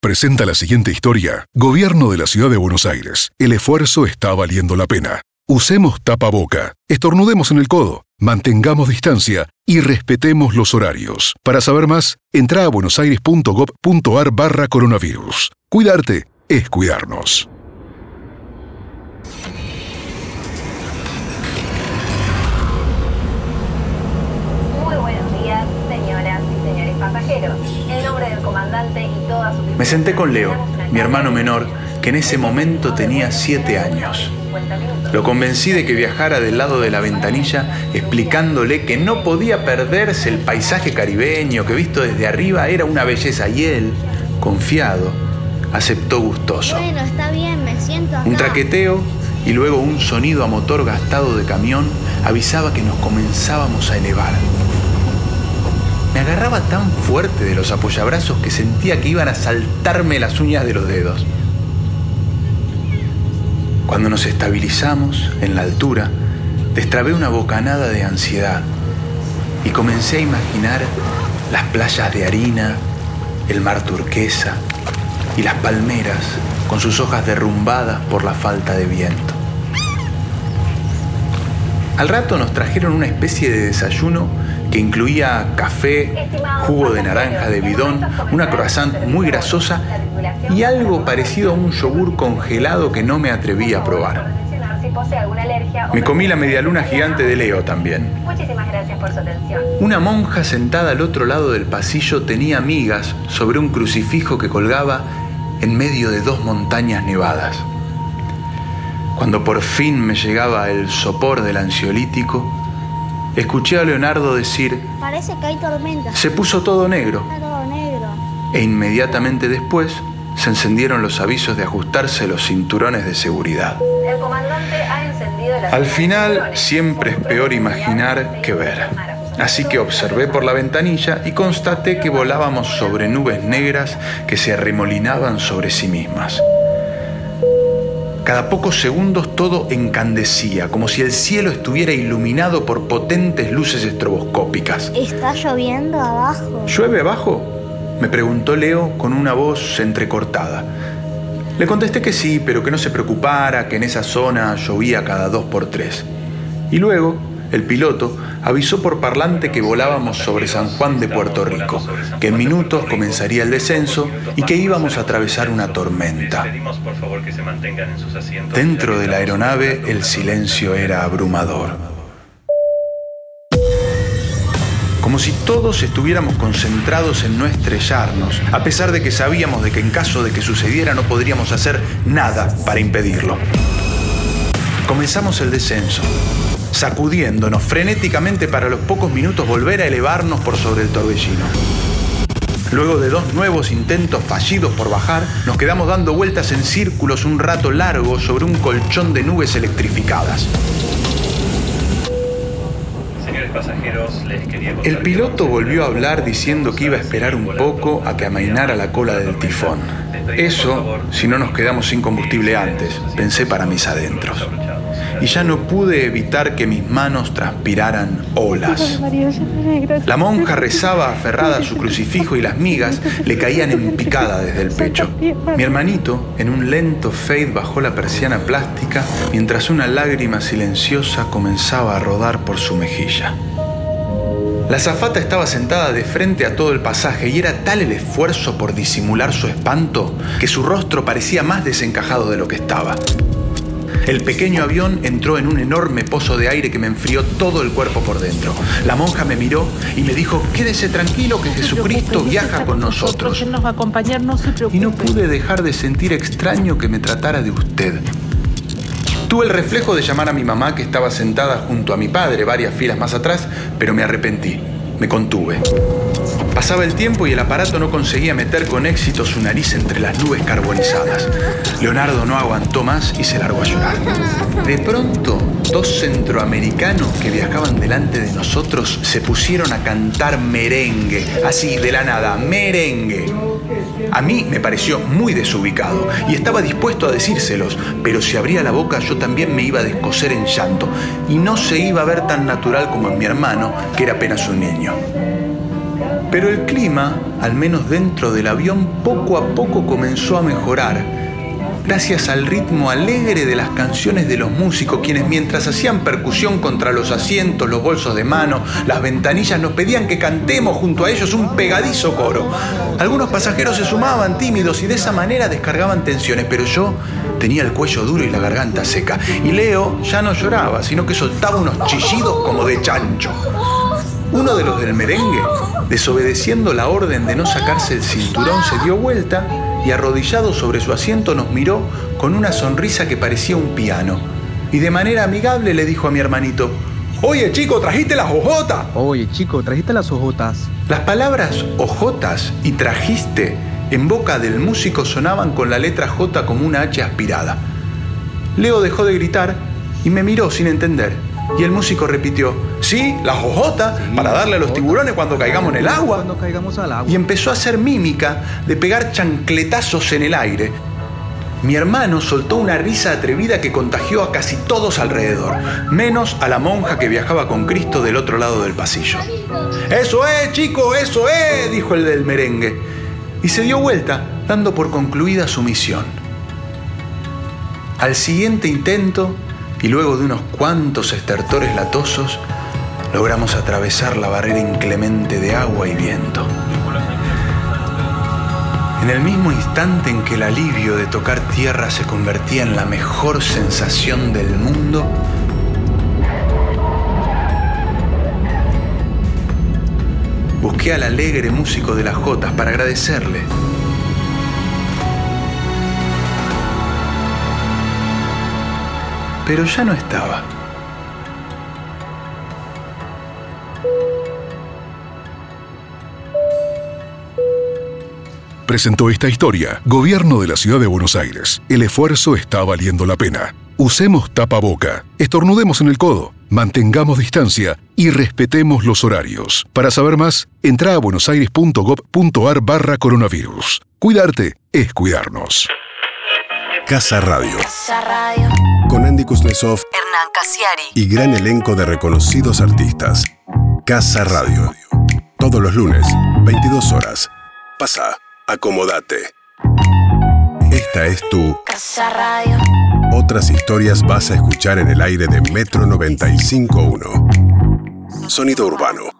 presenta la siguiente historia. Gobierno de la Ciudad de Buenos Aires. El esfuerzo está valiendo la pena. Usemos tapaboca, estornudemos en el codo, mantengamos distancia y respetemos los horarios. Para saber más, entra a buenosaires.gov.ar barra coronavirus. Cuidarte es cuidarnos. Muy buenos días, señoras y señores pasajeros. En nombre del comandante y toda su Me senté con Leo, mi hermano menor, que en ese momento tenía 7 años. Lo convencí de que viajara del lado de la ventanilla explicándole que no podía perderse el paisaje caribeño, que visto desde arriba era una belleza y él, confiado, aceptó gustoso. Bueno, está bien, me siento acá. Un traqueteo y luego un sonido a motor gastado de camión avisaba que nos comenzábamos a elevar. Me agarraba tan fuerte de los apoyabrazos que sentía que iban a saltarme las uñas de los dedos. Cuando nos estabilizamos en la altura, destrabé una bocanada de ansiedad y comencé a imaginar las playas de harina, el mar turquesa y las palmeras con sus hojas derrumbadas por la falta de viento. Al rato nos trajeron una especie de desayuno que incluía café, jugo de naranja de bidón, una croissant muy grasosa y algo parecido a un yogur congelado que no me atreví a probar. Me comí la medialuna gigante de Leo también. Muchísimas gracias por su atención. Una monja sentada al otro lado del pasillo tenía migas sobre un crucifijo que colgaba en medio de dos montañas nevadas. Cuando por fin me llegaba el sopor del ansiolítico, escuché a Leonardo decir, Parece que hay tormenta. se puso todo negro, Está todo negro. e inmediatamente después se encendieron los avisos de ajustarse los cinturones de seguridad. El comandante ha encendido las Al final siempre es peor imaginar que ver. Así que observé por la ventanilla y constaté que volábamos sobre nubes negras que se arremolinaban sobre sí mismas. Cada pocos segundos todo encandecía, como si el cielo estuviera iluminado por potentes luces estroboscópicas. ¿Está lloviendo abajo? ¿Llueve abajo? Me preguntó Leo con una voz entrecortada. Le contesté que sí, pero que no se preocupara, que en esa zona llovía cada dos por tres. Y luego, el piloto avisó por parlante que volábamos sobre San Juan de Puerto Rico, que en minutos comenzaría el descenso y que íbamos a atravesar una tormenta. Dentro de la aeronave el silencio era abrumador. Como si todos estuviéramos concentrados en no estrellarnos, a pesar de que sabíamos de que en caso de que sucediera no podríamos hacer nada para impedirlo. Comenzamos el descenso, sacudiéndonos frenéticamente para los pocos minutos volver a elevarnos por sobre el torbellino. Luego de dos nuevos intentos fallidos por bajar, nos quedamos dando vueltas en círculos un rato largo sobre un colchón de nubes electrificadas. Señores pasajeros, les quería El piloto volvió a hablar en diciendo que iba a esperar un poco a que amainara la cola del tifón. Eso si no nos quedamos sin combustible antes, pensé para mis adentros. Y ya no pude evitar que mis manos transpiraran olas. La monja rezaba aferrada a su crucifijo y las migas le caían en picada desde el pecho. Mi hermanito, en un lento fade, bajó la persiana plástica mientras una lágrima silenciosa comenzaba a rodar por su mejilla. La azafata estaba sentada de frente a todo el pasaje y era tal el esfuerzo por disimular su espanto que su rostro parecía más desencajado de lo que estaba. El pequeño avión entró en un enorme pozo de aire que me enfrió todo el cuerpo por dentro. La monja me miró y me dijo, quédese tranquilo que Jesucristo viaja con nosotros. Él nos va a acompañar, no se preocupe. Y no pude dejar de sentir extraño que me tratara de usted. Tuve el reflejo de llamar a mi mamá que estaba sentada junto a mi padre varias filas más atrás, pero me arrepentí. Me contuve. Pasaba el tiempo y el aparato no conseguía meter con éxito su nariz entre las nubes carbonizadas. Leonardo no aguantó más y se largó a llorar. De pronto, dos centroamericanos que viajaban delante de nosotros se pusieron a cantar merengue, así de la nada, merengue. A mí me pareció muy desubicado y estaba dispuesto a decírselos, pero si abría la boca yo también me iba a descoser en llanto y no se iba a ver tan natural como en mi hermano, que era apenas un niño. Pero el clima, al menos dentro del avión, poco a poco comenzó a mejorar, gracias al ritmo alegre de las canciones de los músicos, quienes mientras hacían percusión contra los asientos, los bolsos de mano, las ventanillas, nos pedían que cantemos junto a ellos un pegadizo coro. Algunos pasajeros se sumaban tímidos y de esa manera descargaban tensiones, pero yo tenía el cuello duro y la garganta seca. Y Leo ya no lloraba, sino que soltaba unos chillidos como de chancho. Uno de los del merengue, desobedeciendo la orden de no sacarse el cinturón, se dio vuelta y arrodillado sobre su asiento nos miró con una sonrisa que parecía un piano. Y de manera amigable le dijo a mi hermanito, Oye chico, trajiste las hojotas. Oye chico, trajiste las hojotas. Las palabras hojotas y trajiste en boca del músico sonaban con la letra J como una H aspirada. Leo dejó de gritar y me miró sin entender. Y el músico repitió, sí, la jojota, para darle a los tiburones cuando caigamos en el agua. Cuando caigamos al agua. Y empezó a hacer mímica de pegar chancletazos en el aire. Mi hermano soltó una risa atrevida que contagió a casi todos alrededor, menos a la monja que viajaba con Cristo del otro lado del pasillo. Eso es, chico, eso es, dijo el del merengue. Y se dio vuelta, dando por concluida su misión. Al siguiente intento, y luego de unos cuantos estertores latosos, logramos atravesar la barrera inclemente de agua y viento. En el mismo instante en que el alivio de tocar tierra se convertía en la mejor sensación del mundo, busqué al alegre músico de las Jotas para agradecerle. Pero ya no estaba. Presentó esta historia Gobierno de la Ciudad de Buenos Aires. El esfuerzo está valiendo la pena. Usemos tapaboca, estornudemos en el codo, mantengamos distancia y respetemos los horarios. Para saber más, entra a buenosaires.gov.ar barra coronavirus. Cuidarte es cuidarnos. Casa Radio. Casa Radio. Con Andy Kuznetsov Hernán Casiari. y gran elenco de reconocidos artistas. Casa Radio. Todos los lunes, 22 horas. Pasa, acomodate. Esta es tu Casa Radio. Otras historias vas a escuchar en el aire de Metro 95.1. Sonido urbano.